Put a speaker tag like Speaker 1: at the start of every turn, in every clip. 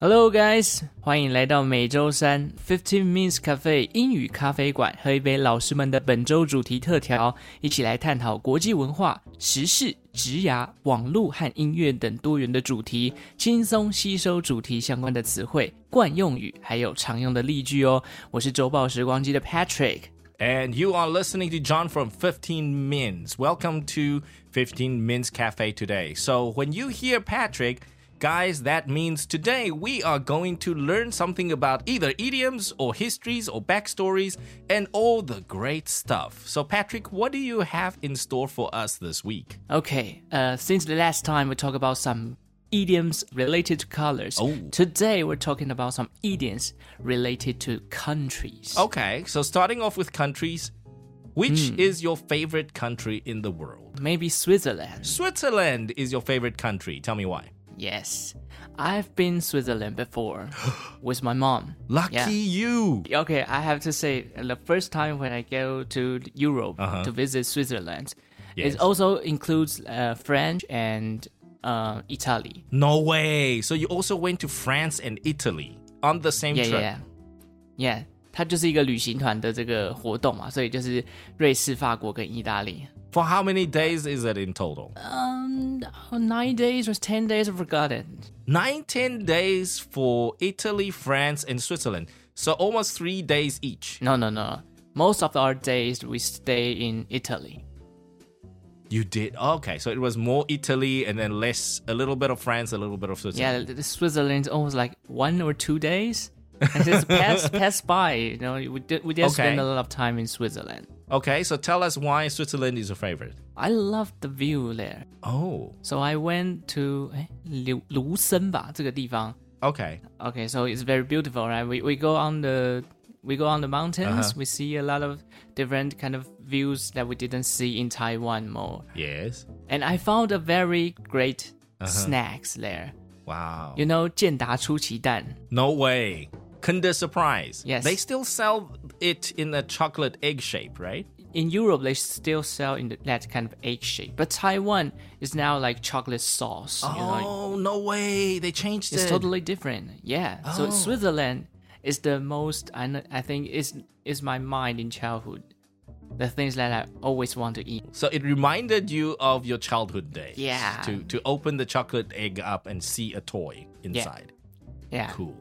Speaker 1: Hello, guys！欢迎来到每周三 Fifteen Minutes Cafe 英语咖啡馆，喝一杯老师们的本周主题特调，一起来探讨国际文化、时事、职涯、网络和音乐等多元的主题，轻松吸收主题相关的词汇、惯用语，还有常用的例句哦。我是周报时光机的 Patrick。
Speaker 2: And you are listening to John from 15 Mins. Welcome to 15 Mins Cafe today. So, when you hear Patrick, guys, that means today we are going to learn something about either idioms or histories or backstories and all the great stuff. So, Patrick, what do you have in store for us this week?
Speaker 1: Okay, uh, since the last time we talked about some idioms related to colors,
Speaker 2: Oh.
Speaker 1: today we're talking about some idioms related to countries.
Speaker 2: Okay, so starting off with countries, which is your favorite country in the world?
Speaker 1: Maybe Switzerland.
Speaker 2: Switzerland is your favorite country. Tell me why.
Speaker 1: Yes, I've been Switzerland before with my mom.
Speaker 2: Lucky
Speaker 1: Yeah.
Speaker 2: you.
Speaker 1: Okay, I have to say, uh, the first time when I go to Europe
Speaker 2: Uh-huh.
Speaker 1: to visit Switzerland,
Speaker 2: Yes.
Speaker 1: it also includes uh, French and uh, Italy.
Speaker 2: No way. So you also went to France and Italy on the same
Speaker 1: Yeah,
Speaker 2: trip.
Speaker 1: yeah, yeah. 它就是一个旅行团的这个活动嘛，所以就是瑞士、法国跟意大利。
Speaker 2: For how many days is it in total?
Speaker 1: Um, nine days or ten days, I forgot it.
Speaker 2: Nine, ten days for Italy, France, and Switzerland. So almost three days each.
Speaker 1: No, no, no. Most of our days we stay in Italy.
Speaker 2: You did. Okay. So it was more Italy and then less, a little bit of France, a little bit of Switzerland.
Speaker 1: Yeah, Switzerland's almost like one or two days. And just pass pass by. You know, we did we did spend a lot of time in Switzerland.
Speaker 2: Okay. So tell us why Switzerland is your favorite.
Speaker 1: I love the view there.
Speaker 2: Oh,
Speaker 1: So I went to 哎卢卢森吧这个地方。
Speaker 2: okay.
Speaker 1: Okay, so it's very beautiful, right? We we go on the we go on the mountains.
Speaker 2: Uh-huh.
Speaker 1: We see a lot of different kind of views that we didn't see in Taiwan more.
Speaker 2: Yes.
Speaker 1: And I found a very great
Speaker 2: Uh-huh.
Speaker 1: snacks there.
Speaker 2: Wow.
Speaker 1: You know, 健达出奇蛋.
Speaker 2: No way. Kinder Surprise.
Speaker 1: Yes.
Speaker 2: They still sell it in a chocolate egg shape, right?
Speaker 1: In Europe, they still sell in that kind of egg shape, but Taiwan is now like chocolate sauce. you know,
Speaker 2: Oh, no way. They changed
Speaker 1: it's
Speaker 2: it.
Speaker 1: totally different. Yeah.
Speaker 2: Oh.
Speaker 1: So Switzerland is the most I I think is is my mind in childhood. The things that I always want to eat.
Speaker 2: So it reminded you of your childhood days.
Speaker 1: Yeah.
Speaker 2: To to open the chocolate egg up and see a toy inside.
Speaker 1: Yeah. Yeah.
Speaker 2: Cool.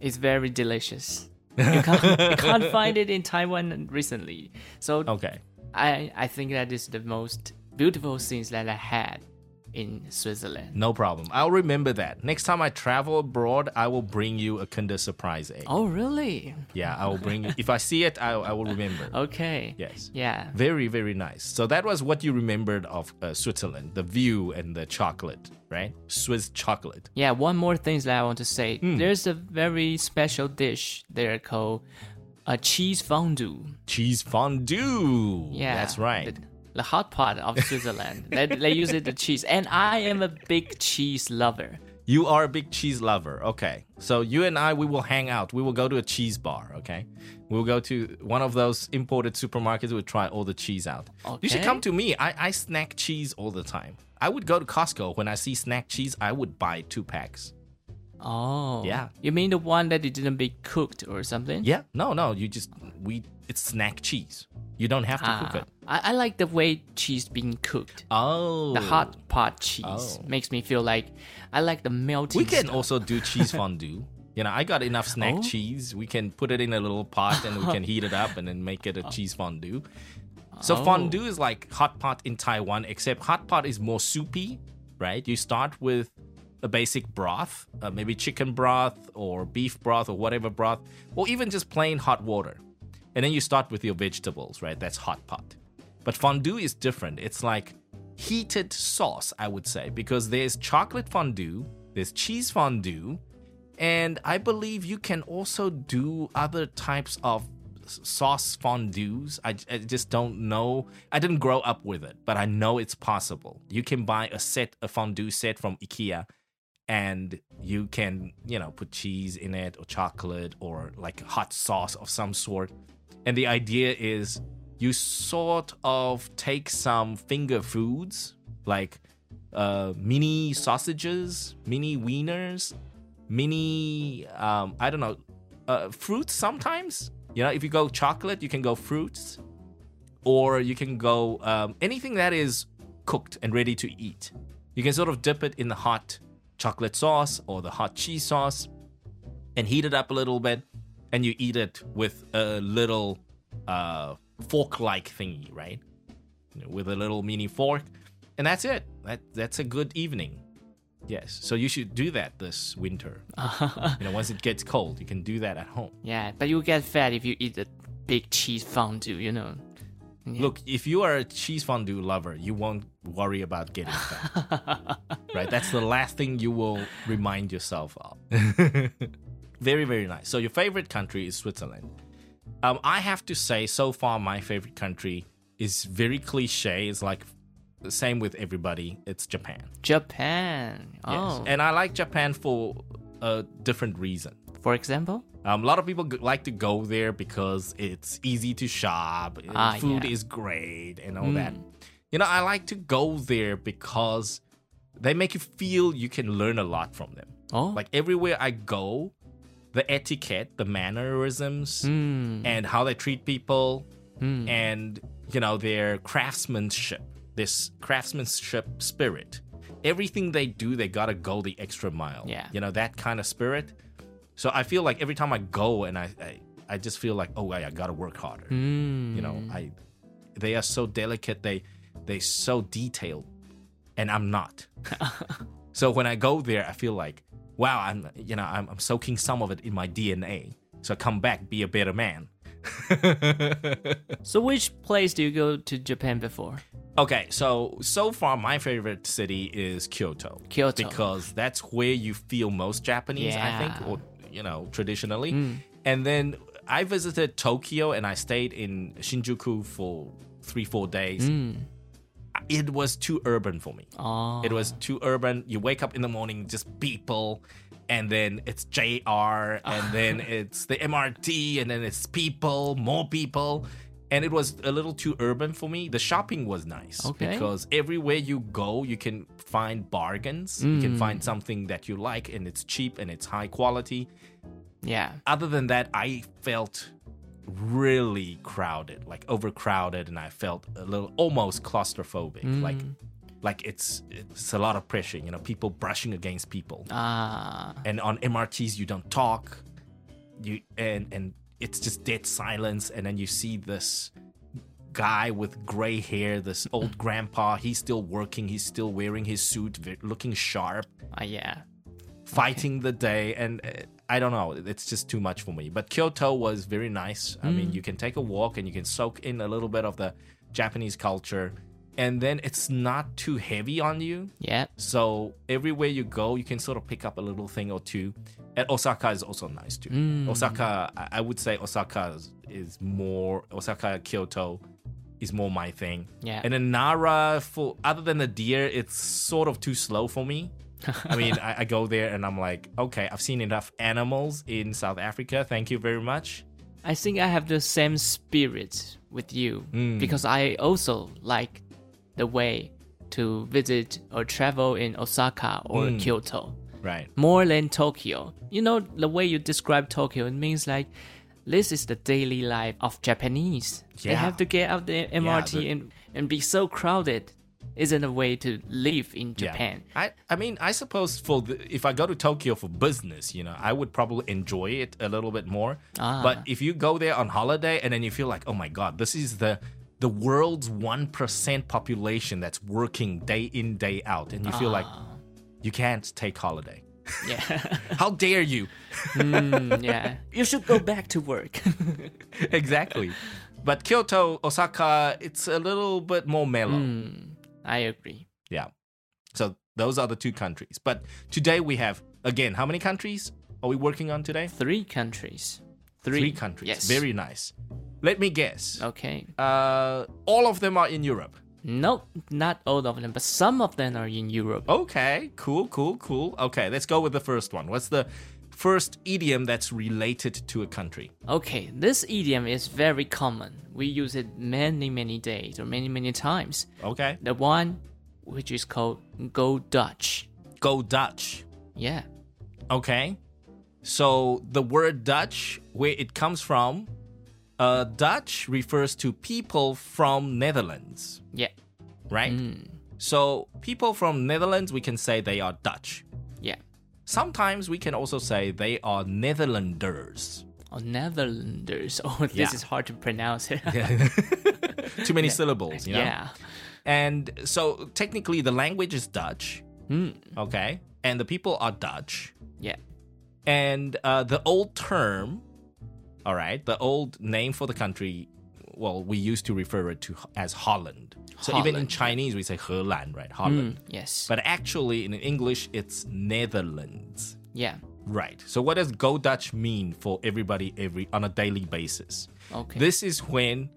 Speaker 1: It's very delicious. You can't you can't find it in Taiwan recently. So
Speaker 2: Okay.
Speaker 1: I I think that is the most beautiful things that I had in Switzerland.
Speaker 2: No problem. I'll remember that. Next time I travel abroad, I will bring you a Kinder Surprise egg.
Speaker 1: Oh really?
Speaker 2: Yeah, I will bring you. If I see it, I, I will remember.
Speaker 1: Okay.
Speaker 2: Yes.
Speaker 1: Yeah.
Speaker 2: Very, very nice. So that was what you remembered of uh, Switzerland the view and the chocolate, right? Swiss chocolate.
Speaker 1: Yeah, one more thing that I want to say.
Speaker 2: Hmm.
Speaker 1: There's a very special dish there called a cheese fondue.
Speaker 2: Cheese fondue.
Speaker 1: Yeah,
Speaker 2: That's right.
Speaker 1: The, the hot pot of Switzerland. they, they use it the cheese, and I am a big cheese lover.
Speaker 2: You are a big cheese lover. Okay. So you and I, we will hang out. We will go to a cheese bar. Okay. We'll go to one of those imported supermarkets. We'll try all the cheese out. You should come to me. I, I snack cheese all the time. I would go to Costco. When I see snack cheese, I would buy two packs.
Speaker 1: Oh,
Speaker 2: Yeah.
Speaker 1: You mean the one that it didn't be cooked or something?
Speaker 2: Yeah. No, no. You just, we, it's snack cheese. You don't have to cook
Speaker 1: Ah,
Speaker 2: it.
Speaker 1: I, I like the way cheese being cooked.
Speaker 2: Oh.
Speaker 1: The hot pot cheese
Speaker 2: Oh.
Speaker 1: makes me feel like I like the melting.
Speaker 2: We can
Speaker 1: stuff.
Speaker 2: also do cheese fondue. You know, I got enough snack
Speaker 1: Oh.
Speaker 2: cheese. We can put it in a little pot and we can heat it up and then make it a cheese fondue. So fondue is like hot pot in Taiwan, except hot pot is more soupy, right? You start with a basic broth, uh, maybe chicken broth or beef broth or whatever broth, or even just plain hot water. And then you start with your vegetables, right? That's hot pot. But fondue is different. It's like heated sauce, I would say, because there's chocolate fondue, there's cheese fondue, and I believe you can also do other types of sauce fondues. I, I just don't know. I didn't grow up with it, but I know it's possible. You can buy a set, a fondue set from IKEA, and you can, you know, put cheese in it or chocolate or like hot sauce of some sort. And the idea is you sort of take some finger foods like uh, mini sausages, mini wieners, mini um I don't know uh, fruits sometimes. You know, if you go chocolate, you can go fruits, or you can go um, anything that is cooked and ready to eat. You can sort of dip it in the hot chocolate sauce or the hot cheese sauce and heat it up a little bit, and you eat it with a little uh, fork-like thingy, right? With a little mini fork, and that's it. That that's a good evening. Yes, so you should do that this winter. you know, once it gets cold, you can do that at home.
Speaker 1: Yeah, but you get fat if you eat a big cheese fondue, you know. Yeah.
Speaker 2: Look, if you are a cheese fondue lover, you won't worry about getting fat. right? That's the last thing you will remind yourself of. very, very nice. So your favorite country is Switzerland. Um, I have to say, so far, my favorite country is very cliche. It's like the same with everybody. It's Japan.
Speaker 1: Japan.
Speaker 2: Yes.
Speaker 1: Oh.
Speaker 2: And I like Japan for a different reason.
Speaker 1: For example?
Speaker 2: Um, a lot of people g- like to go there because it's easy to shop, uh,
Speaker 1: Ah,
Speaker 2: food
Speaker 1: yeah.
Speaker 2: is great, and all that. You know, I like to go there because they make you feel you can learn a lot from them.
Speaker 1: Oh.
Speaker 2: Like everywhere I go, the etiquette, the mannerisms,
Speaker 1: Hmm.
Speaker 2: and how they treat people, and you know their craftsmanship, this craftsmanship spirit. Everything they do, they gotta go the extra mile.
Speaker 1: Yeah.
Speaker 2: you know that kind of spirit. So I feel like every time I go, and I, I, I just feel like, oh, I, I gotta work harder.
Speaker 1: Hmm.
Speaker 2: You know, I, they are so delicate. They, they so detailed, and I'm not. so when I go there, I feel like, wow, I'm, you know, I'm, I'm soaking some of it in my DNA. So I come back, be a better man.
Speaker 1: So which place do you go to Japan before?
Speaker 2: Okay, so so far my favorite city is Kyoto.
Speaker 1: Kyoto.
Speaker 2: Because that's where you feel most Japanese, I think, or you know, traditionally. Mm. And then I visited Tokyo and I stayed in Shinjuku for three, four days. Mm. It was too urban for me.
Speaker 1: Oh.
Speaker 2: It was too urban. You wake up in the morning, just people, and then it's JR, and then it's the MRT, and then it's people, more people. And it was a little too urban for me. The shopping was nice
Speaker 1: Okay.
Speaker 2: because everywhere you go, you can find bargains. You can find something that you like, and it's cheap and it's high quality.
Speaker 1: Yeah.
Speaker 2: Other than that, I felt really crowded, like overcrowded, and I felt a little almost claustrophobic. Like, like it's it's a lot of pressure. You know, people brushing against people,
Speaker 1: Ah.
Speaker 2: and on MRTs you don't talk. You and and it's just dead silence, and then you see this guy with gray hair, this old grandpa. He's still working. He's still wearing his suit, looking sharp
Speaker 1: Ah, yeah.
Speaker 2: fighting the day and uh, i don't know it's just too much for me but kyoto was very nice i mean you can take a walk and you can soak in a little bit of the japanese culture and then it's not too heavy on you
Speaker 1: Yeah.
Speaker 2: so everywhere you go you can sort of pick up a little thing or two and osaka is also nice too. Mm. Osaka I- would say osaka is, is more osaka kyoto is more my thing.
Speaker 1: Yeah.
Speaker 2: and then nara for other than the deer it's sort of too slow for me. I mean, I, I go there and I'm like, okay, I've seen enough animals in South Africa. Thank you very much.
Speaker 1: I think I have the same spirit with you mm. because I also like the way to visit or travel in Osaka or mm. Kyoto
Speaker 2: Right.
Speaker 1: more than Tokyo. You know, the way you describe Tokyo, it means like this is the daily life of Japanese. They have to get out the MRT
Speaker 2: the-
Speaker 1: and, and be so crowded. Isn't a way to live in Japan.
Speaker 2: Yeah. I, I mean, I suppose for the, if I go to Tokyo for business, you know, I would probably enjoy it a little bit more.
Speaker 1: Ah.
Speaker 2: But if you go there on holiday and then you feel like, oh my god, this is the the world's one percent population that's working day in day out, and you feel like you can't take holiday.
Speaker 1: Yeah.
Speaker 2: How dare you?
Speaker 1: Mm, yeah. You should go back to work.
Speaker 2: exactly. But Kyoto, Osaka, it's a little bit more mellow.
Speaker 1: I agree.
Speaker 2: Yeah. So those are the two countries. But today we have again, how many countries are we working on today?
Speaker 1: Three countries. Three,
Speaker 2: Three countries.
Speaker 1: Yes.
Speaker 2: Very nice. Let me guess.
Speaker 1: Okay.
Speaker 2: Uh, all of them are in Europe.
Speaker 1: Nope, not all of them, but some of them are in Europe.
Speaker 2: Okay, cool, cool, cool. Okay, let's go with the first one. What's the first idiom that's related to a country?
Speaker 1: Okay, this idiom is very common. We use it many, many days or many, many times.
Speaker 2: Okay.
Speaker 1: The one which is called Go Dutch.
Speaker 2: Go Dutch.
Speaker 1: Yeah.
Speaker 2: Okay. So the word Dutch, where it comes from, uh, Dutch refers to people from Netherlands,
Speaker 1: Yeah.
Speaker 2: right? So people from Netherlands, we can say they are Dutch.
Speaker 1: Yeah.
Speaker 2: Sometimes we can also say they are Netherlanders.
Speaker 1: Oh, Netherlanders. Oh, this
Speaker 2: Yeah.
Speaker 1: is hard to pronounce it.
Speaker 2: Too many syllables, you know?
Speaker 1: yeah.
Speaker 2: And so technically the language is Dutch. Okay. And the people are Dutch.
Speaker 1: Yeah.
Speaker 2: And uh, the old term, all right, the old name for the country, well, we used to refer it to as Holland. So even in Chinese, we say 荷兰, right? Holland.
Speaker 1: Mm, yes.
Speaker 2: But actually, in English, it's Netherlands.
Speaker 1: yeah.
Speaker 2: Right. So what does go Dutch mean for everybody every on a daily basis?
Speaker 1: Okay.
Speaker 2: This is when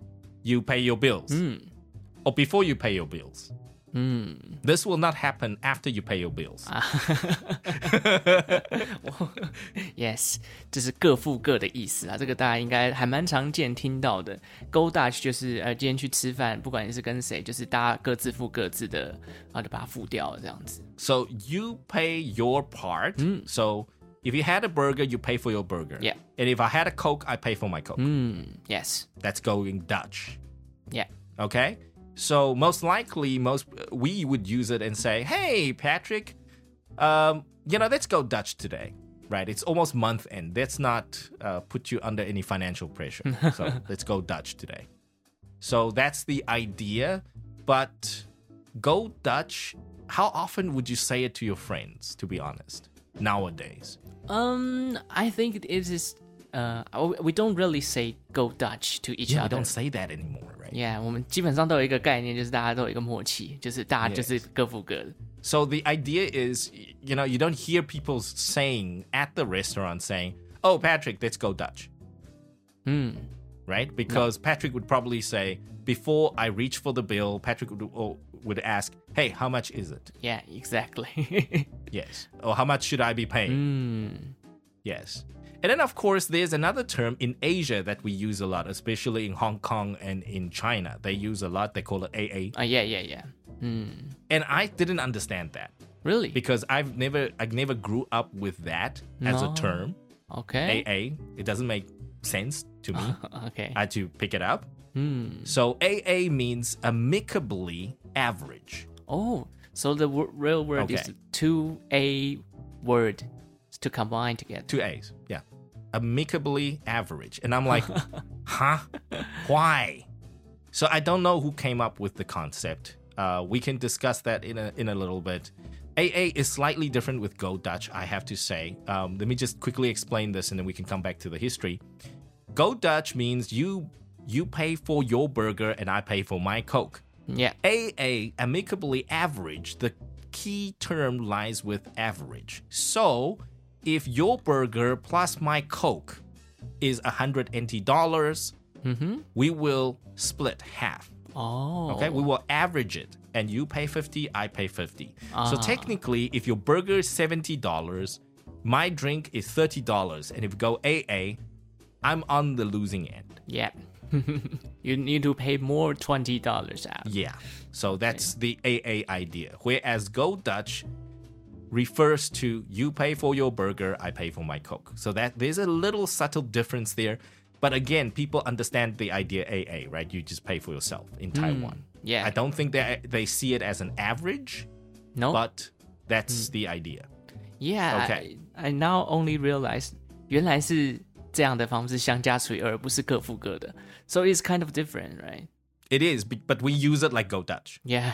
Speaker 2: you pay your bills. Mm. Or before you pay your bills. This will not happen after you pay your bills.
Speaker 1: Yes，这是各付各的意思啊，这个大家应该还蛮常见听到的。Go Dutch 就是呃，今天去吃饭，不管你是跟谁，就是大家各自付各自的，然后就把它付掉了这样子。
Speaker 2: So you pay your part. So if you had a burger, you pay for your burger.
Speaker 1: Yeah.
Speaker 2: And if I had a Coke, I pay for my Coke.
Speaker 1: Yes,
Speaker 2: That's going Dutch.
Speaker 1: yeah,
Speaker 2: Okay. So most likely, most we would use it and say, "Hey, Patrick, um, you know, let's go Dutch today." Right? It's almost month end. Let's not uh, put you under any financial pressure. so let's go Dutch today. So that's the idea. But go Dutch. How often would you say it to your friends? To be honest, nowadays.
Speaker 1: Um, I think it is. Uh, we don't really say "Go Dutch" to each
Speaker 2: Yeah, we don't say that anymore, right?
Speaker 1: Yeah，我们基本上都有一个概念，就是大家都有一个默契，就是大家就是各付各的。
Speaker 2: So the idea is, y- you know, you don't hear people saying at the restaurant saying, "Oh, Patrick, let's go Dutch." Right? Because Patrick would probably say, before I reach for the bill, Patrick would, or would ask, "Hey, how much is it?"
Speaker 1: Yeah, exactly.
Speaker 2: Yes. Or how much should I be paying? Yes. And then, of course, there's another term in Asia that we use a lot, especially in Hong Kong and in China. They use a lot. They call it AA.
Speaker 1: uh, yeah, yeah, yeah.
Speaker 2: And I didn't understand that.
Speaker 1: Really?
Speaker 2: because I've never I never grew up with that as a term.
Speaker 1: okay.
Speaker 2: AA. It doesn't make sense to me.
Speaker 1: Okay.
Speaker 2: I had to pick it up. So AA means amicably average.
Speaker 1: Oh, so the w- real word is two a word to combine together.
Speaker 2: Two A's. Yeah. Amicably average. And I'm like, huh? Why? So I don't know who came up with the concept. Uh, we can discuss that in a in a little bit. AA is slightly different with Go Dutch, I have to say. Um, let me just quickly explain this, and then we can come back to the history. Go Dutch means you you pay for your burger and I pay for my Coke.
Speaker 1: Yeah.
Speaker 2: AA, amicably average, the key term lies with average. So, if your burger plus my Coke is $180, dollars mm-hmm. we will split half.
Speaker 1: Oh.
Speaker 2: Okay, we will average it, and you pay 50, I pay 50. So, ah. technically, if your burger is $70, my drink is $30, and if you go AA, I'm on the losing end.
Speaker 1: Yeah. you need to pay more twenty dollars out.
Speaker 2: Yeah. So that's the AA idea. Whereas Go Dutch refers to you pay for your burger, I pay for my Coke. So that there's a little subtle difference there. But again, people understand the idea AA, right? You just pay for yourself in Taiwan.
Speaker 1: yeah.
Speaker 2: I don't think they they see it as an average,
Speaker 1: No.
Speaker 2: but that's the idea.
Speaker 1: yeah.
Speaker 2: Okay.
Speaker 1: I, I now only realize 原来是这样的方式相加除以二，不是各付各的。So it's kind of different, right?
Speaker 2: It is, be- but we use it like Go Dutch.
Speaker 1: Yeah.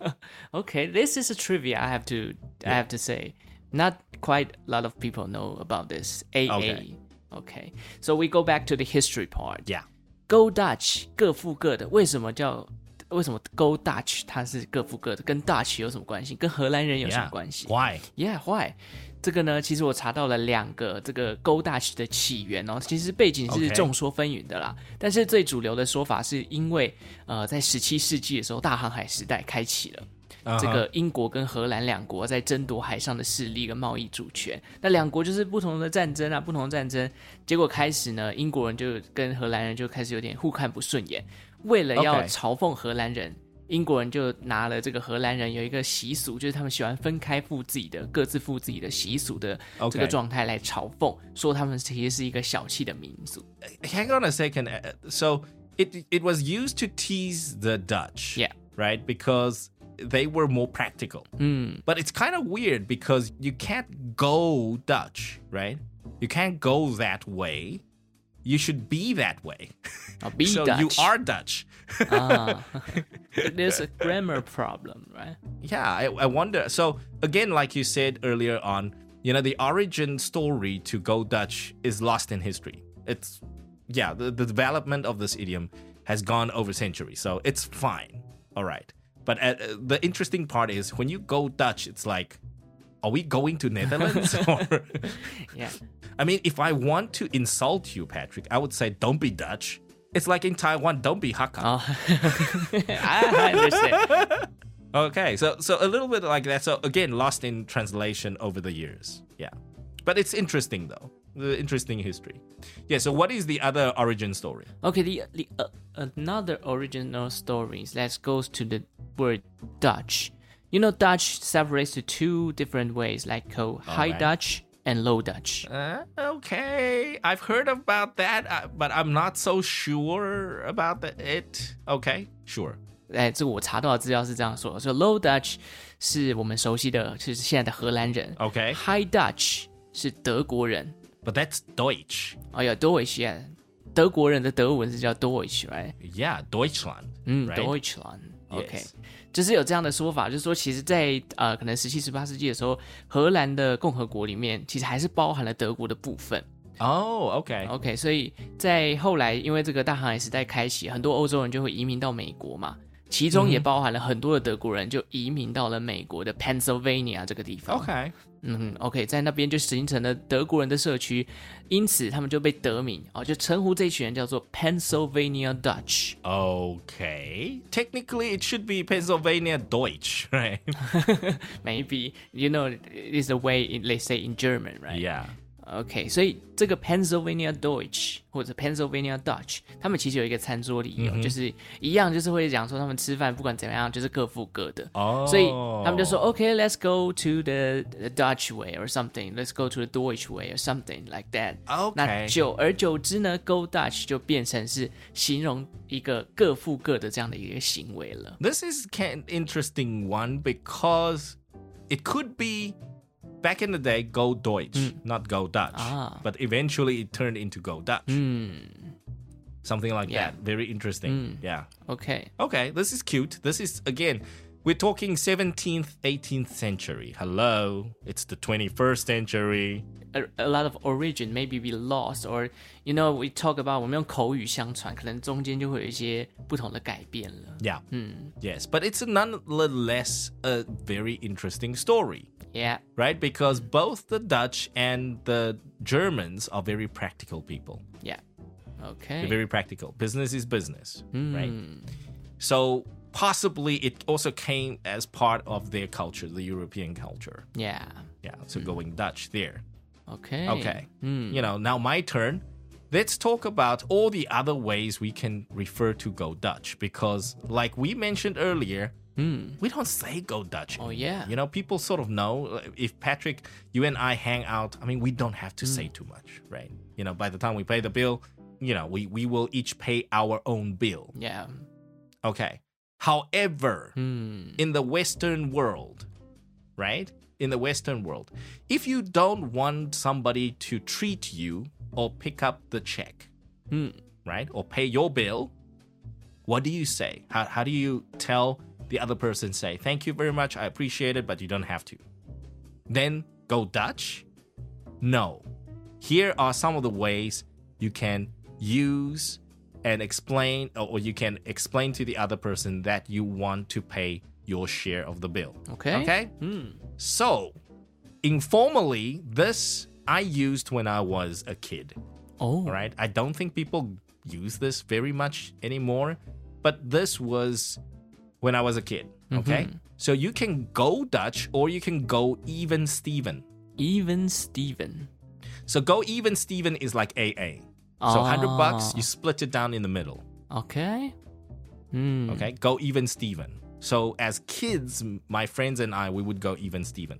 Speaker 1: okay, this is a trivia I have to I have to say. Not quite a lot of people know about this. AA.
Speaker 2: Okay.
Speaker 1: Okay. So we go back to the history part.
Speaker 2: Yeah.
Speaker 1: Go Dutch 各付各的，为什么叫为什么 Go Dutch 它是各付各的？跟 Dutch 有什么关系？跟荷兰人有什么
Speaker 2: Yeah.
Speaker 1: 关系
Speaker 2: Why?
Speaker 1: Yeah, why？ 这个呢，其实我查到了两个这个 Go Dutch 的起源哦，其实背景是众说纷纭的啦。但是最主流的说法是因为呃，在十七世纪的时候，大航海时代开启了。这个英国跟荷兰两国在争夺海上的势力跟贸易主权，那两国就是不同的战争啊，不同的战争，结果开始呢，英国人就跟荷兰人就开始有点互看不顺眼，为了要嘲讽荷兰人，英国人就拿了这个荷兰人有一个习俗，就是他们喜欢分开付自己的各自付自己的习俗的这
Speaker 2: OK
Speaker 1: 个状态来嘲讽说他们其实是一个小气的民族。
Speaker 2: hang on a second. Uh, So it it was used to tease the Dutch.
Speaker 1: Yeah.
Speaker 2: Right? Because they were more practical. But it's kind of weird because you can't go Dutch, right? You can't go that way. You should be that way.
Speaker 1: 啊，be
Speaker 2: so you are Dutch.
Speaker 1: ah, there's a grammar problem, right?
Speaker 2: Yeah, I, I wonder. So again, like you said earlier on, you know, the origin story to go Dutch is lost in history. It's yeah, the, the development of this idiom has gone over centuries, so it's fine. All right, but uh, uh, the interesting part is when you go Dutch, it's like, are we going to Netherlands? or
Speaker 1: Yeah.
Speaker 2: I mean, if I want to insult you, Patrick, I would say don't be Dutch. It's like in Taiwan, don't be Hakka.
Speaker 1: Oh, I understand.
Speaker 2: Okay, so so a little bit like that. So again, lost in translation over the years. Yeah, but it's interesting though. The interesting history. Yeah. So what is the other origin story?
Speaker 1: Okay, the, the uh, another original stories that goes to the word Dutch. You know, Dutch separates to two different ways, like called High
Speaker 2: Alright.
Speaker 1: Dutch and Low Dutch.
Speaker 2: Uh, okay, I've heard about that, uh, but I'm not so sure about the, it. Okay, sure.
Speaker 1: 哎，这个我查到的资料是这样说，说 Low Dutch 是我们熟悉的，是现在的荷兰人。
Speaker 2: Okay,
Speaker 1: High Dutch 是德国人。
Speaker 2: but that's Deutsch.
Speaker 1: 哦呀，Deutsch，yeah，德国人的德文是叫 Deutsch，right？
Speaker 2: Yeah, Deutschland.
Speaker 1: 嗯
Speaker 2: right?
Speaker 1: ，Deutschland，OK，、
Speaker 2: Yes.
Speaker 1: 就是有这样的说法，就是说，其实在，呃，可能十七、十八世纪的时候，荷兰的共和国里面，其实还是包含了德国的部分。
Speaker 2: Oh, okay.
Speaker 1: OK，所以在后来，因为这个大航海时代开启，很多欧洲人就会移民到美国嘛，其中也包含了很多的德国人就移民到了美国的 Pennsylvania 这个地方。
Speaker 2: Okay.
Speaker 1: 嗯，OK，在那边就形成了德国人的社区，因此他们就被得名哦，就称呼这群人叫做 Pennsylvania Dutch。
Speaker 2: Okay. Technically, it should be Pennsylvania Deutsch, right?
Speaker 1: Maybe you know is the way in, let's say in German, right?
Speaker 2: yeah.
Speaker 1: OK，所以这个 Pennsylvania Deutsch 或者 Pennsylvania Dutch，他们其实有一个餐桌礼哦，就是一样，就是会讲说他们吃饭不管怎么样，就是各付各的。
Speaker 2: 哦
Speaker 1: 所以他们就说 OK，let's、go to the, the Dutch way or something，let's go to the Deutsch way or something like that。
Speaker 2: OK
Speaker 1: 那久而久之呢，Go Dutch 就变成是形容一个各付各的这样的一个行为了。
Speaker 2: This is an interesting one because it could be back in the day go Deutsch, not go Dutch.
Speaker 1: Ah.
Speaker 2: But eventually it turned into go Dutch. Something like
Speaker 1: Yeah.
Speaker 2: that. Very interesting. Yeah.
Speaker 1: OK，
Speaker 2: Okay, this is cute. This is again we're talking 17th, 18th century. Hello. It's the 21st century.
Speaker 1: a, a lot of origin maybe be lost or you know we talk about 我们用口语相传，可能中间就会有一些不同的改变了。
Speaker 2: Yeah. Yes, but it's nonetheless a very interesting story.
Speaker 1: Yeah,
Speaker 2: right? Because both the Dutch and the Germans are very practical people.
Speaker 1: yeah. Okay.
Speaker 2: They're very practical. Business is business, hmm. right? So possibly it also came as part of their culture, the European culture.
Speaker 1: Yeah.
Speaker 2: Yeah, so hmm. going Dutch there.
Speaker 1: Okay.
Speaker 2: Okay. Hmm. You know, now my turn. Let's talk about all the other ways we can refer to go Dutch because, like we mentioned earlier, Hmm. we don't say go Dutch.
Speaker 1: Oh, yeah.
Speaker 2: You know, people sort of know if Patrick, you and I hang out, I mean, we don't have to hmm. say too much, right? You know, by the time we pay the bill, you know, we, we will each pay our own bill.
Speaker 1: Yeah.
Speaker 2: Okay. However,
Speaker 1: Hmm.
Speaker 2: in the Western world, right? In the Western world, if you don't want somebody to treat you or pick up the check, hmm. right? Or pay your bill, what do you say? How, how do you tell the other person, say, thank you very much, I appreciate it, but you don't have to? Then go Dutch? No. Here are some of the ways you can use and explain, or you can explain to the other person that you want to pay your share of the bill.
Speaker 1: Okay.
Speaker 2: Okay? Hmm. So, informally, this I used when I was a kid.
Speaker 1: Oh.
Speaker 2: Right. I don't think people use this very much anymore, but this was when I was a kid. Mm-hmm. Okay. So you can go Dutch or you can go even Steven.
Speaker 1: Even Steven.
Speaker 2: So go even Steven is like AA. So ah. 100 bucks, you split it down in the middle.
Speaker 1: Okay. Hmm.
Speaker 2: Okay. Go even Steven. So as kids, my friends and I, we would go even Steven.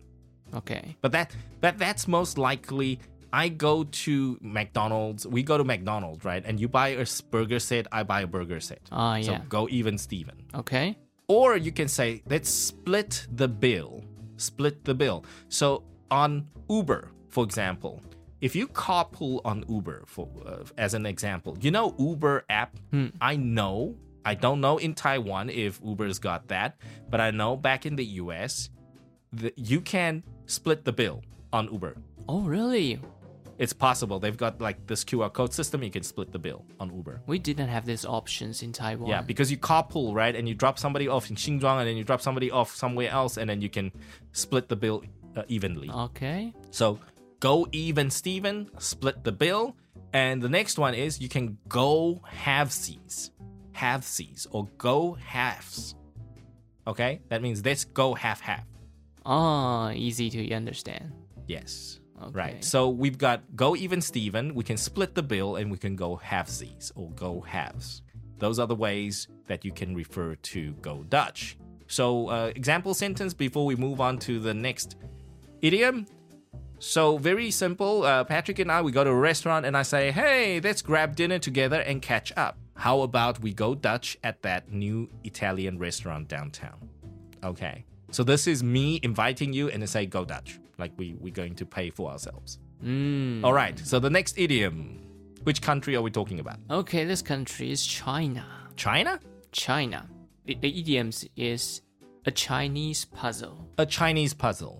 Speaker 2: OK，But that that that's most likely. I go to McDonald's. We go to McDonald's, right? And you buy a burger set. I buy a burger set.
Speaker 1: Ah, 啊、
Speaker 2: So go even Steven. Or you can say, let's split the bill. Split the bill. So on Uber, for example, if you carpool on Uber, for uh, as an example, you know Uber app. I know. I don't know in Taiwan if Uber's got that, but I know back in the US, the, you can split the bill on Uber.
Speaker 1: Oh really?
Speaker 2: It's possible. They've got like this QR code system. You can split the bill on Uber.
Speaker 1: We didn't have these options in Taiwan.
Speaker 2: Yeah, because you carpool, right? And you drop somebody off in Xinjiang and then you drop somebody off somewhere else and then you can split the bill uh, evenly. OK，So go even, Steven, split the bill. And the next one is you can go halvesies, halvesies, or go halves. Okay, that means let's go half half.
Speaker 1: oh, easy to understand.
Speaker 2: Yes.
Speaker 1: Okay.
Speaker 2: Right. So we've got go even Steven, we can split the bill and we can go halvesies or go halves. Those are the ways that you can refer to go Dutch. So, uh, example sentence before we move on to the next idiom. So, very simple. Uh, Patrick and I, we go to a restaurant and I say, hey, let's grab dinner together and catch up. How about we go Dutch at that new Italian restaurant downtown? Okay. So, this is me inviting you and I say, go Dutch. Like we, we're going to pay for ourselves.
Speaker 1: Mm.
Speaker 2: All right. So, the next idiom. Which country are we talking about?
Speaker 1: Okay, this country is China.
Speaker 2: China?
Speaker 1: China. The, the idioms is a Chinese puzzle.
Speaker 2: a Chinese puzzle.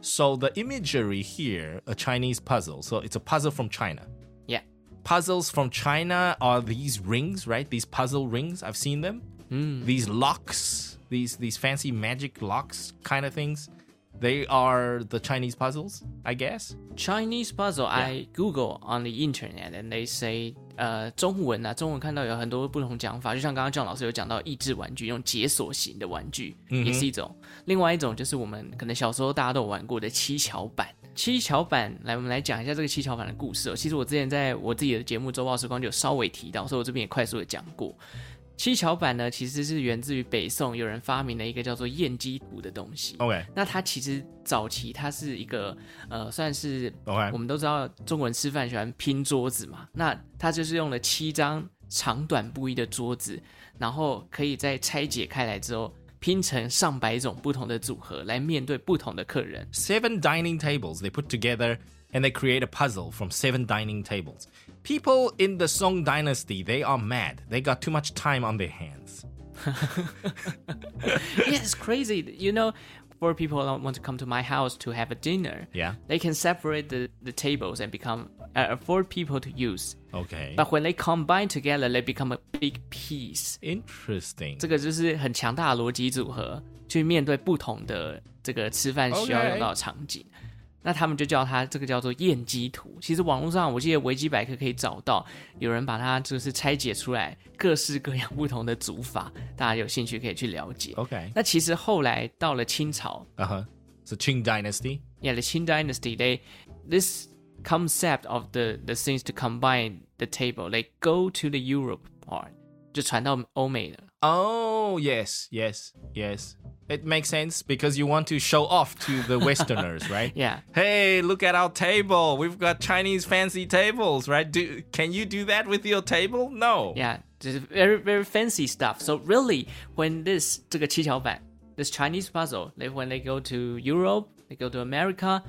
Speaker 2: So the imagery here, a Chinese puzzle. So it's a puzzle from China.
Speaker 1: Yeah.
Speaker 2: Puzzles from China are these rings, right? These puzzle rings. I've seen them. These locks, these these fancy magic locks kind of things. They are the Chinese puzzles, I guess.
Speaker 1: Chinese puzzle, I Google on the internet and they say，呃，中文啊，中文看到有很多不同讲法，就像刚刚郑老师有讲到益智玩具，用解锁型的玩具、也是一种。另外一种就是我们可能小时候大家都有玩过的七巧板。七巧板，来我们来讲一下这个七巧板的故事哦。其实我之前在我自己的节目《周报时光》就有稍微提到，所以我这边也快速的讲过。七巧板呢，其实是源自于北宋有人发明了一个叫做砚基图的东西。
Speaker 2: OK
Speaker 1: 那它其实早期它是一个呃，算是
Speaker 2: OK
Speaker 1: 我们都知道中国人吃饭喜欢拼桌子嘛，那它就是用了七张长短不一的桌子，然后可以在拆解开来之后拼成上百种不同的组合来面对不同的客人。
Speaker 2: Seven dining tables they put together and they create a puzzle from seven dining tables. People in the Song dynasty, they are mad. They got too much time on their hands.
Speaker 1: yeah, it's crazy. You know, for people that want to come to my house to have a dinner,
Speaker 2: Yeah.
Speaker 1: they can separate the, the tables and become uh, four people to use.
Speaker 2: Okay.
Speaker 1: But when they combine together, they become a big piece.
Speaker 2: Interesting.
Speaker 1: 这个就是很强大的逻辑组合，去面对不同的这个吃饭需要
Speaker 2: OK
Speaker 1: 用到的场景。 那他们就叫它这个叫做燕鸡图。其实网络上我记得维基百科可以找到，有人把它就是拆解出来各式各样不同的组法，大家有兴趣可以去了解。
Speaker 2: Okay.
Speaker 1: 那其实后来到了清朝
Speaker 2: Uh huh. So Qing
Speaker 1: dynasty.，yeah, the Qing dynasty, they this concept of the the things to combine the table, they go to the Europe part，就传到欧美了。
Speaker 2: Oh, yes, yes, yes. It makes sense because you want to show off to the Westerners, right?
Speaker 1: Yeah.
Speaker 2: Hey, look at our table. We've got Chinese fancy tables, right? Do can you do that with your table? No.
Speaker 1: Yeah, just very very fancy stuff. So really, when this 这个七巧板 this Chinese puzzle, they when they go to Europe, they go to America,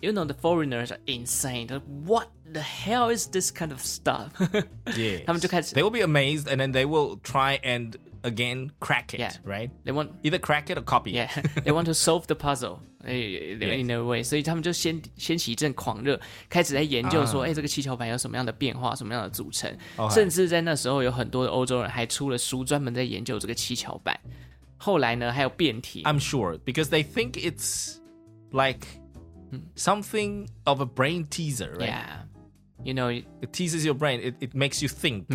Speaker 1: you know the foreigners are insane. Like, what the hell is this kind of stuff? yeah.
Speaker 2: They will be amazed and then they will try and again crack it,
Speaker 1: yeah.
Speaker 2: right?
Speaker 1: They want
Speaker 2: either crack it or copy.
Speaker 1: Yeah. they want to solve the puzzle. Eh, eh, eh, in a way，所以他们就先掀起一阵狂热，开始在研究说，哎、uh, 欸，这个七巧板有什么样的变化，什么样的组成
Speaker 2: ，okay.
Speaker 1: 甚至在那时候有很多的欧洲人还出了书，专门在研究这个七巧板。后来呢，还有变体。
Speaker 2: I'm sure because they think it's like something of a brain teaser, right?
Speaker 1: Yeah. You know,
Speaker 2: It teases your brain. It, it makes you think.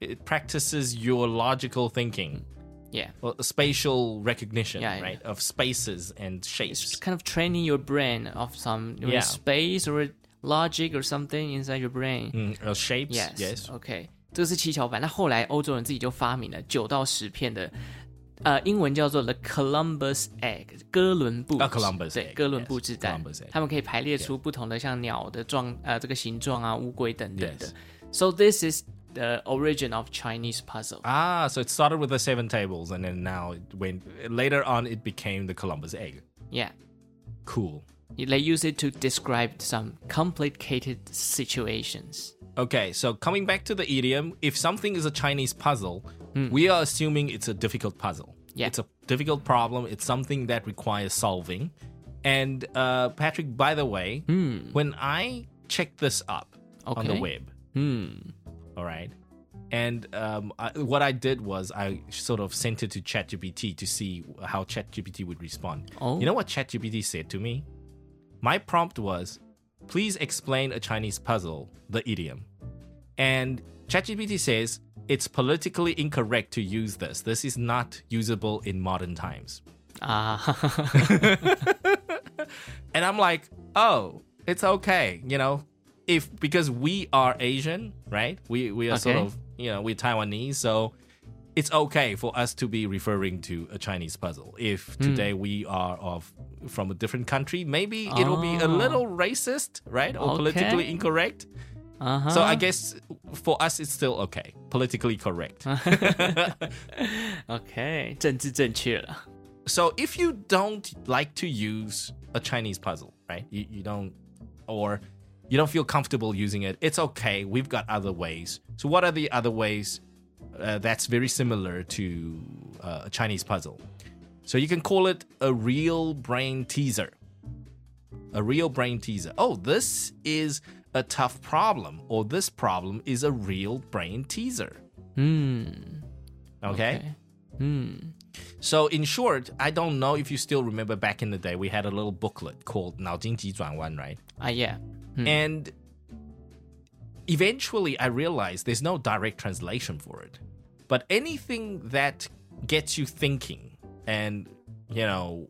Speaker 2: It practices your logical thinking
Speaker 1: yeah.
Speaker 2: or spatial recognition,
Speaker 1: Yeah, yeah.
Speaker 2: right? Of spaces and shapes.
Speaker 1: It's kind of training your brain of some you know,
Speaker 2: Yeah.
Speaker 1: space or logic or something inside your brain.
Speaker 2: Mm, or shapes.
Speaker 1: Yes.
Speaker 2: Yes.
Speaker 1: OK，这个是七巧板。那后来欧洲人自己就发明了九到十片的 呃，英文叫做 the Columbus egg，哥伦布
Speaker 2: 啊，Columbus
Speaker 1: 对
Speaker 2: egg，
Speaker 1: 哥伦布
Speaker 2: yes，
Speaker 1: 之蛋
Speaker 2: Columbus egg，
Speaker 1: 它们可以排列出不同的像鸟的状呃这个形状啊，乌龟等等的
Speaker 2: Yes。
Speaker 1: So this is the origin of Chinese puzzle.
Speaker 2: Ah, so it started with the seven tables, and then now it went. Later on, it became the Columbus egg.
Speaker 1: Yeah.
Speaker 2: Cool.
Speaker 1: They use it to describe some complicated situations.
Speaker 2: Okay, so coming back to the idiom, if something is a Chinese puzzle, we are assuming it's a difficult puzzle.
Speaker 1: Yeah.
Speaker 2: It's a difficult problem. It's something that requires solving. And uh, Patrick, by the way, when I checked this up on the web,
Speaker 1: Hmm.
Speaker 2: all right, and um, I, what I did was I sort of sent it to ChatGPT to see how ChatGPT would respond.
Speaker 1: Oh.
Speaker 2: You know what ChatGPT said to me? My prompt was, please explain a Chinese puzzle, the idiom. And ChatGPT says, it's politically incorrect to use this. This is not usable in modern times.
Speaker 1: Ah,
Speaker 2: And I'm like, oh, it's okay, you know, if because we are Asian, right? We we are sort of you know we're Taiwanese, so it's okay for us to be referring to a Chinese puzzle. If today we are of from a different country, maybe it will be a
Speaker 1: Oh.
Speaker 2: little racist, right, or politically incorrect.
Speaker 1: uh-huh.
Speaker 2: So I guess for us, it's still okay, politically correct.
Speaker 1: OK，政治正确了。
Speaker 2: so if you don't like to use a Chinese puzzle, right? You, you don't, or you don't feel comfortable using it, it's okay. We've got other ways. So what are the other ways uh, that's very similar to uh, a Chinese puzzle? So you can call it a real brain teaser. A real brain teaser. Oh, this is a tough problem, or this problem is a real brain teaser.
Speaker 1: 嗯
Speaker 2: okay.
Speaker 1: 嗯
Speaker 2: So in short, I don't know if you still remember back in the day, we had a little booklet called 脑筋急转弯, right?
Speaker 1: 啊，Yeah，
Speaker 2: And eventually I realized there's no direct translation for it. But anything that gets you thinking and, you know,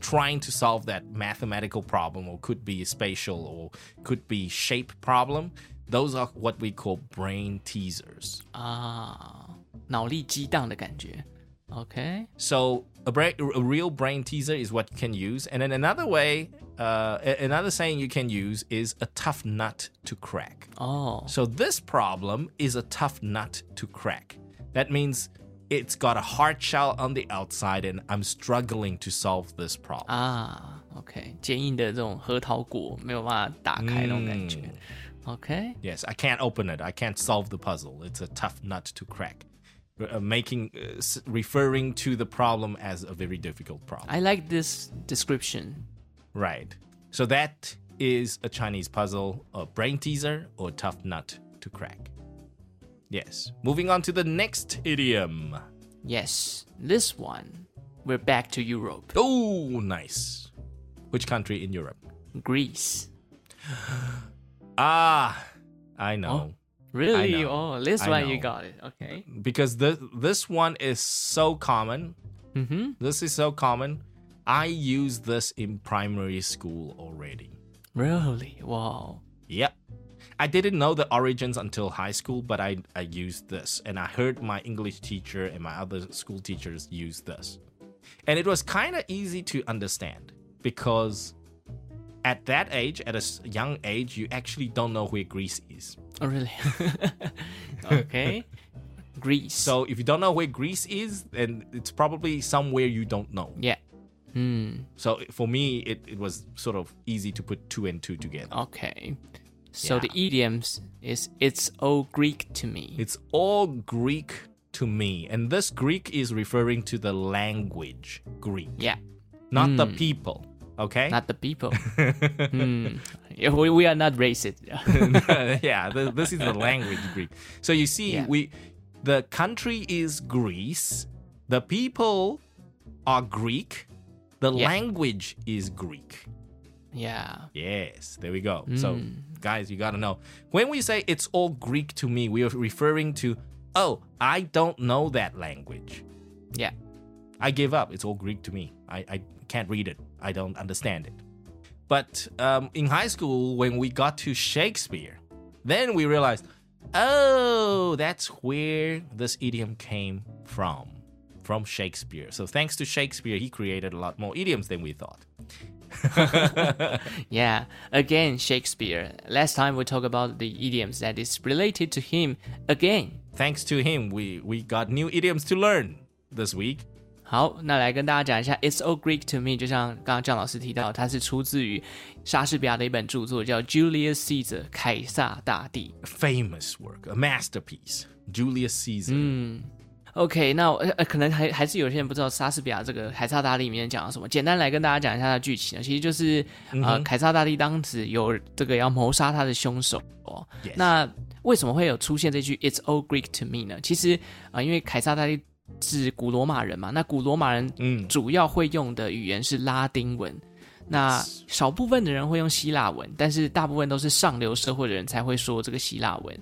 Speaker 2: trying to solve that mathematical problem or could be a spatial or could be shape problem, those are what we call brain teasers.
Speaker 1: 啊，脑力激荡的感觉。OK，
Speaker 2: So a, bra- a real brain teaser is what you can use, and then another way, uh, a- another saying you can use is a tough nut to crack.
Speaker 1: 哦
Speaker 2: So this problem is a tough nut to crack. That means it's got a hard shell on the outside, and I'm struggling to solve this problem.
Speaker 1: 啊，OK，坚硬的这种核桃果没有办法打开那种感觉。OK，
Speaker 2: Yes, I can't open it. I can't solve the puzzle. It's a tough nut to crack. Uh, making uh, s- referring to the problem as a very difficult problem.
Speaker 1: I like this description.
Speaker 2: Right. So that is a Chinese puzzle, a brain teaser, or tough nut to crack. Yes. Moving on to the next idiom.
Speaker 1: Yes, this one. We're back to Europe.
Speaker 2: Oh, nice. Which country in Europe?
Speaker 1: Greece.
Speaker 2: Ah, I know.
Speaker 1: Really?
Speaker 2: know.
Speaker 1: Oh, this
Speaker 2: I
Speaker 1: one you got it. Okay.
Speaker 2: Because this this one is so common.
Speaker 1: Mm-hmm.
Speaker 2: This is so common. I use this in primary school already.
Speaker 1: Really? Wow.
Speaker 2: Yep. I didn't know the origins until high school, but I, I used this. And I heard my English teacher and my other school teachers use this. And it was kind of easy to understand because at that age, at a young age, you actually don't know where Greece is.
Speaker 1: Oh, really? okay. Greece.
Speaker 2: So if you don't know where Greece is, then it's probably somewhere you don't know.
Speaker 1: yeah. Hmm.
Speaker 2: So for me, it, it was sort of easy to put two and two together.
Speaker 1: Okay. So
Speaker 2: Yeah.
Speaker 1: the idioms is it's all Greek to me.
Speaker 2: It's all Greek to me. And this Greek is referring to the language Greek,
Speaker 1: yeah.
Speaker 2: not the people. Okay?
Speaker 1: Not the people. hmm. Yeah, we, we are not racist.
Speaker 2: yeah, th- this is the language Greek. So you see,
Speaker 1: Yeah.
Speaker 2: we the country is Greece, the people are Greek, the
Speaker 1: Yeah.
Speaker 2: language is Greek.
Speaker 1: Yeah.
Speaker 2: Yes, there we go. So, guys, you gotta know when we say it's all Greek to me, we are referring to, oh, I don't know that language.
Speaker 1: Yeah.
Speaker 2: I give up. It's all Greek to me. I, I can't read it. I don't understand it. But um, in high school, when we got to Shakespeare, then we realized, oh, that's where this idiom came from. from Shakespeare. So thanks to Shakespeare, he created a lot more idioms than we thought.
Speaker 1: Yeah, again, Shakespeare. Last time we talked about the idioms that is related to him. Again.
Speaker 2: Thanks to him, we, we got new idioms to learn this week.
Speaker 1: 好，那来跟大家讲一下，It's all Greek to me。就像刚刚姜老师提到，它是出自于莎士比亚的一本着作，叫《Julius Caesar》凯撒大帝。
Speaker 2: Famous work, a masterpiece. Julius Caesar.
Speaker 1: OK，那可能还还是有些人不知道莎士比亚这个凯撒大帝里面讲了什么。简单来跟大家讲一下它的剧情呢，其实就是呃，凯撒大帝当时有这个要谋杀他的凶手哦。
Speaker 2: Yes.
Speaker 1: 那为什么会有出现这句 "It's all Greek to me" 呢？其实啊、呃因为凯撒大帝是古罗马人嘛，那古罗马人
Speaker 2: 嗯
Speaker 1: 主要会用的语言是拉丁文。那少部分的人会用希腊文，但是大部分都是上流社会的人才会说这个希腊文。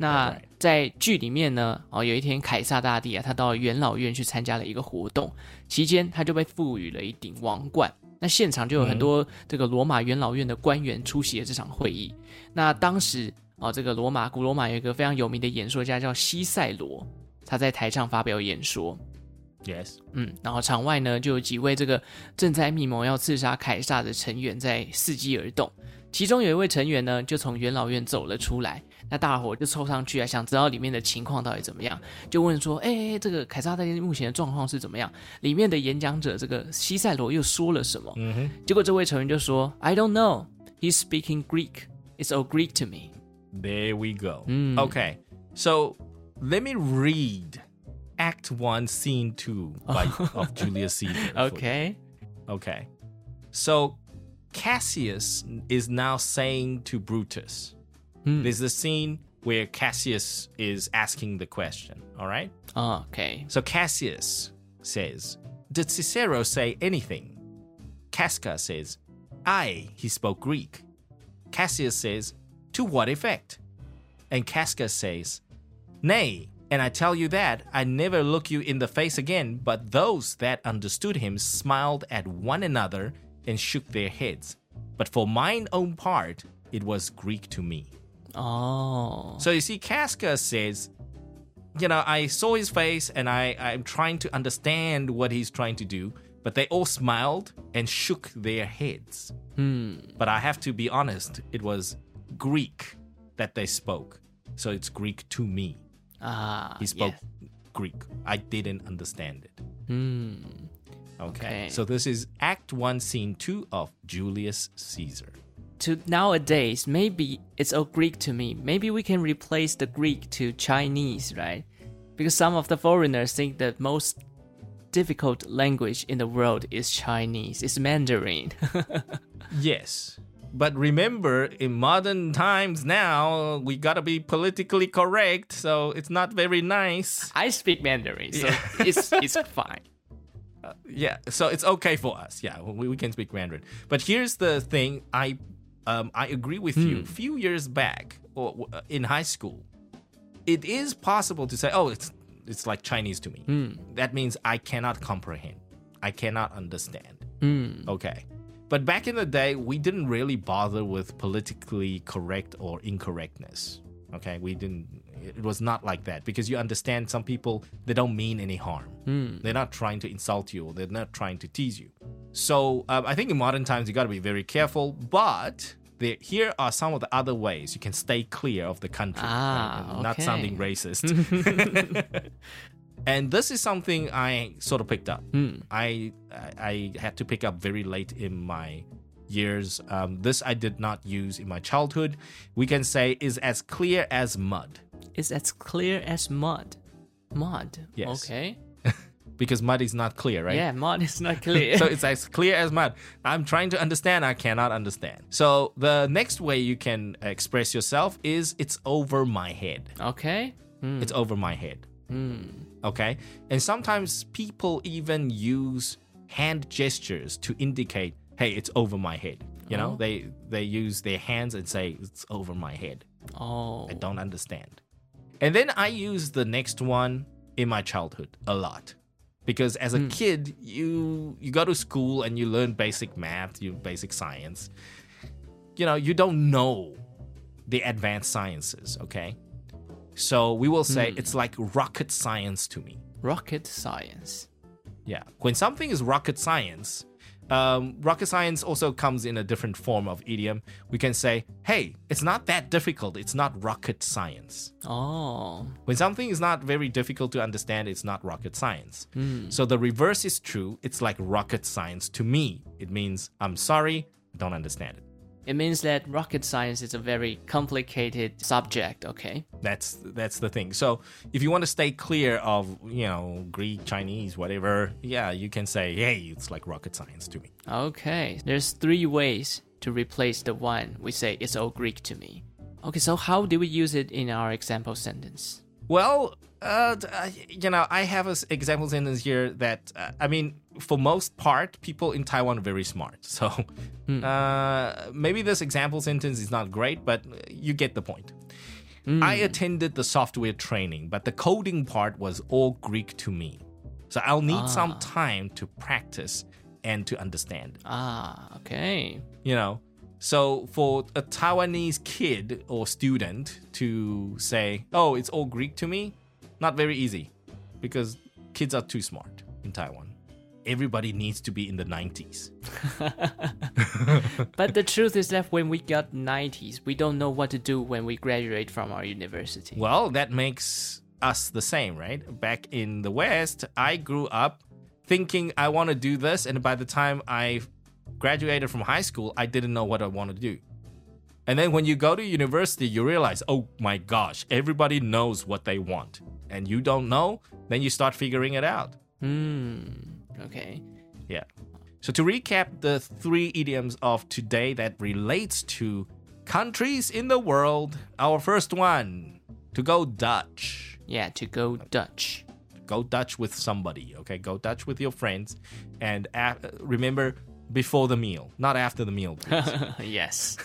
Speaker 1: 那在剧里面呢，哦，有一天凯撒大帝啊，他到元老院去参加了一个活动，期间他就被赋予了一顶王冠。那现场就有很多这个罗马元老院的官员出席了这场会议。那当时哦，这个罗马古罗马有一个非常有名的演说家叫西塞罗，他在台上发表演说。
Speaker 2: Yes.
Speaker 1: 嗯，然后场外呢就有几位这个正在密谋要刺杀凯撒的成员在伺机而动，其中有一位成员呢就从元老院走了出来，那大伙就凑上去啊，想知道里面的情况到底怎么样，就问说，哎，这个凯撒大帝目前的状况是怎么样？里面的演讲者这个西塞罗又说了什么？结果这位成员就说，I don't know, he's speaking Greek, it's all Greek to me.
Speaker 2: There we go. Okay. So let me read Act 1, Scene 2 by, of Julius Caesar. for you.
Speaker 1: OK，
Speaker 2: Okay. So Cassius is now saying to Brutus, hmm. there's a scene where Cassius is asking the question, all right?
Speaker 1: Ah,
Speaker 2: OK，So Cassius says, Did Cicero say anything? Casca says, Aye, he spoke Greek. Cassius says, To what effect? And Casca says, Nay, and I tell you that I never look you in the face again, but those that understood him smiled at one another and shook their heads. But for mine own part, it was Greek to me. Oh.
Speaker 1: 哦
Speaker 2: ，So you see, Casca says, you know, I saw his face and I, I'm trying to understand what he's trying to do, but they all smiled and shook their heads. Hmm. But I have to be honest, it was Greek that they spoke. So it's Greek to me.
Speaker 1: 啊
Speaker 2: He spoke
Speaker 1: yeah
Speaker 2: Greek. I didn't understand it. Hmm. Okay.
Speaker 1: Okay.
Speaker 2: So this is Act 1, Scene 2 of Julius Caesar.
Speaker 1: to nowadays, maybe it's all Greek to me. Maybe we can replace the Greek to Chinese, right? Because some of the foreigners think the most difficult language in the world is Chinese, it's Mandarin.
Speaker 2: Yes. But remember, in modern times now, we gotta be politically correct, so it's not very nice.
Speaker 1: I speak Mandarin, so it's it's fine.
Speaker 2: Yeah, so it's okay for us. Yeah, we, we can speak Mandarin. But here's the thing: I, um, I agree with you. A few years back, or uh, in high school, it is possible to say, "Oh, it's it's like Chinese to me." That means I cannot comprehend. I cannot understand. Okay. But back in the day, we didn't really bother with politically correct or incorrectness. Okay, we didn't. It was not like that because you understand some people they don't mean any harm. They're not trying to insult you or they're not trying to tease you. So um, I think in modern times you got to be very careful. But there, here are some of the other ways you can stay clear of the country,
Speaker 1: Ah,
Speaker 2: right, and not sounding racist. and this is something I sort of picked up. I, I I had to pick up very late in my years. Um, this I did not use in my childhood. We can say is as clear as mud
Speaker 1: It's as clear as mud. Mud.
Speaker 2: Yes.
Speaker 1: Okay.
Speaker 2: because mud is not clear, right?
Speaker 1: Yeah, mud is not clear.
Speaker 2: so it's as clear as mud. I'm trying to understand, I cannot understand. So the next way you can express yourself is it's over my head.
Speaker 1: okay. Hmm.
Speaker 2: It's over my head. Okay? And sometimes people even use hand gestures to indicate, hey, it's over my head. You know,
Speaker 1: Oh.
Speaker 2: they they use their hands and say, it's over my head.
Speaker 1: Oh.
Speaker 2: I don't understand. And then I use the next one in my childhood a lot. Because as a hmm. kid, you you go to school and you learn basic math, you basic science. You know, you don't know the advanced sciences, okay? So we will say hmm. it's like rocket science to me.
Speaker 1: Rocket science.
Speaker 2: Yeah. When something is rocket science, um, rocket science also comes in a different form of idiom. We can say, hey, it's not that difficult. It's not rocket science.
Speaker 1: Oh.
Speaker 2: When something is not very difficult to understand, it's not rocket science. So the reverse is true. It's like rocket science to me. It means, I'm sorry, I don't understand it.
Speaker 1: It means that rocket science is a very complicated subject, okay?
Speaker 2: That's that's the thing. So if you want to stay clear of you know Greek, Chinese, whatever, yeah, you can say, hey, it's like rocket science to me.
Speaker 1: Okay, there's three ways to replace the one we say it's all Greek to me. Okay, so how do we use it in our example sentence?
Speaker 2: Well, uh, uh, you know, I have examples in sentence here that uh, I mean, for most part, people in Taiwan are very smart. So uh, maybe this example sentence is not great, but you get the point. I attended the software training, but the coding part was all Greek to me. So I'll need some time to practice and to understand.
Speaker 1: Ah, okay.
Speaker 2: you know so for a taiwanese kid or student to say oh it's all greek to me not very easy because kids are too smart in taiwan everybody needs to be in the 90s
Speaker 1: But the truth is that when we got 90s, we don't know what to do when we graduate from our university.
Speaker 2: well that makes us the same right back in the west i grew up thinking i want to do this and by the time i graduated from high school i didn't know what i wanted to do And then when you go to university, you realize, oh my gosh, everybody knows what they want. And you don't know, then you start figuring it out.
Speaker 1: Hmm. Okay.
Speaker 2: Yeah. So to recap the three idioms of today that relates to countries in the world, our first one, to go Dutch.
Speaker 1: Yeah, to go Dutch.
Speaker 2: Go Dutch with somebody, okay? Go Dutch with your friends. And remember, before the meal, not after the meal.
Speaker 1: yes.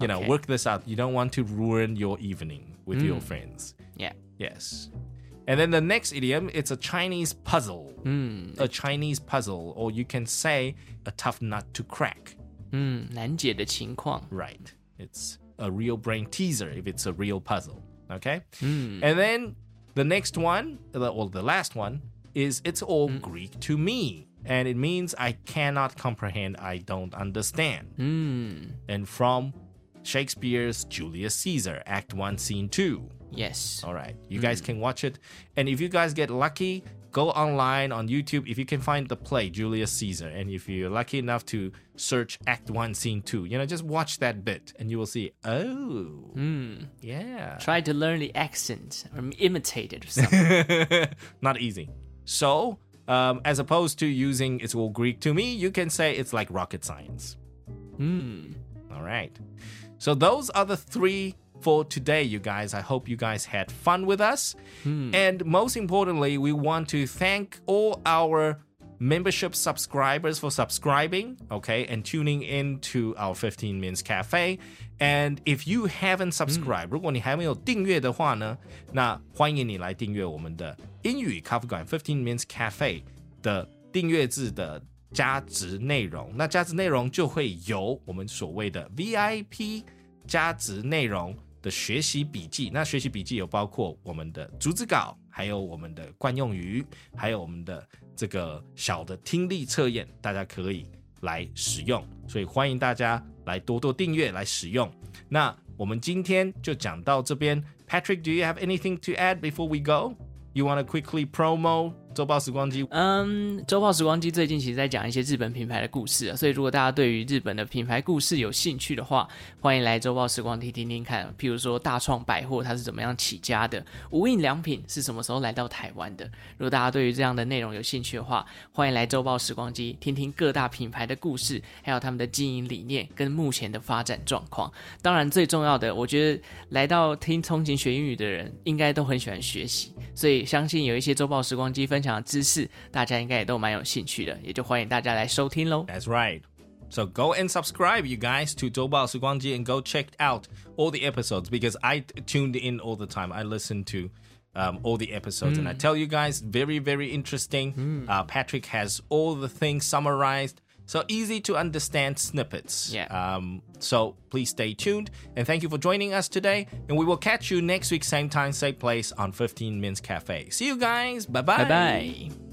Speaker 2: you know, work this out. You don't want to ruin your evening with your friends.
Speaker 1: Yeah.
Speaker 2: Yes. And then the next idiom, it's a Chinese puzzle.
Speaker 1: Hmm.
Speaker 2: A Chinese puzzle, or you can say a tough nut to crack.
Speaker 1: 嗯，难解的情况。
Speaker 2: Right. It's a real brain teaser if it's a real puzzle. Okay?
Speaker 1: Hmm.
Speaker 2: And then the next one, the- or the last one, is it's all
Speaker 1: Hmm.
Speaker 2: Greek to me. And it means I cannot comprehend, I don't understand.
Speaker 1: Hmm.
Speaker 2: And from Shakespeare's Julius Caesar, Act 1, Scene 2.
Speaker 1: Yes.
Speaker 2: All right. You guys can watch it. And if you guys get lucky, go online on YouTube if you can find the play Julius Caesar. And if you're lucky enough to search Act 1, Scene 2, you know, just watch that bit and you will see, oh, yeah.
Speaker 1: Try to learn the accent or imitate it or something.
Speaker 2: Not easy. So, um, as opposed to using it's all Greek to me, you can say it's like rocket science. Hmm. All right. So those are the three for today, you guys. I hope you guys had fun with us. And most importantly, we want to thank all our membership subscribers for subscribing, okay, and tuning in to our 15 Minutes Cafe. And if you haven't subscribed，、如果你还没有订阅的话呢，那欢迎你来订阅我们的英语咖啡馆 Fifteen Minutes Cafe 的订阅制的 加值内容。那加值内容就会有我们所谓的 VIP 加值内容的学习笔记。那学习笔记有包括我们的逐字稿，还有我们的惯用语，还有我们的这个小的听力测验，大家可以来使用。所以欢迎大家来多多订阅来使用。那我们今天就讲到这边。Patrick, do you have anything to add before we go? You want to quickly promo 周报时光机？
Speaker 1: 嗯，周报时光机最近其实在讲一些日本品牌的故事啊，所以如果大家对于日本的品牌故事有兴趣的话，欢迎来周报时光机听听看。譬如说大创百货它是怎么样起家的，无印良品是什么时候来到台湾的。如果大家对于这样的内容有兴趣的话，欢迎来周报时光机听听各大品牌的故事，还有他们的经营理念跟目前的发展状况。当然，最重要的，我觉得来到听通勤学英语的人，应该都很喜欢学习，所以相信有一些周报时光机分享的知识，大家应该也都蛮有兴趣的，也就欢迎大家来收听喽。
Speaker 2: That's right. So go and subscribe, you guys, to 周报时光机 and go check out all the episodes because I t- tuned in all the time. I listened to um, all the episodes and I tell you guys, very, very interesting. Uh, Patrick has all the things summarized So easy to understand snippets.
Speaker 1: Yeah.
Speaker 2: Um, so please stay tuned and thank you for joining us today. And we will catch you next week, same time, same place on 15 Minutes Cafe. See you guys. Bye bye.
Speaker 1: Bye bye。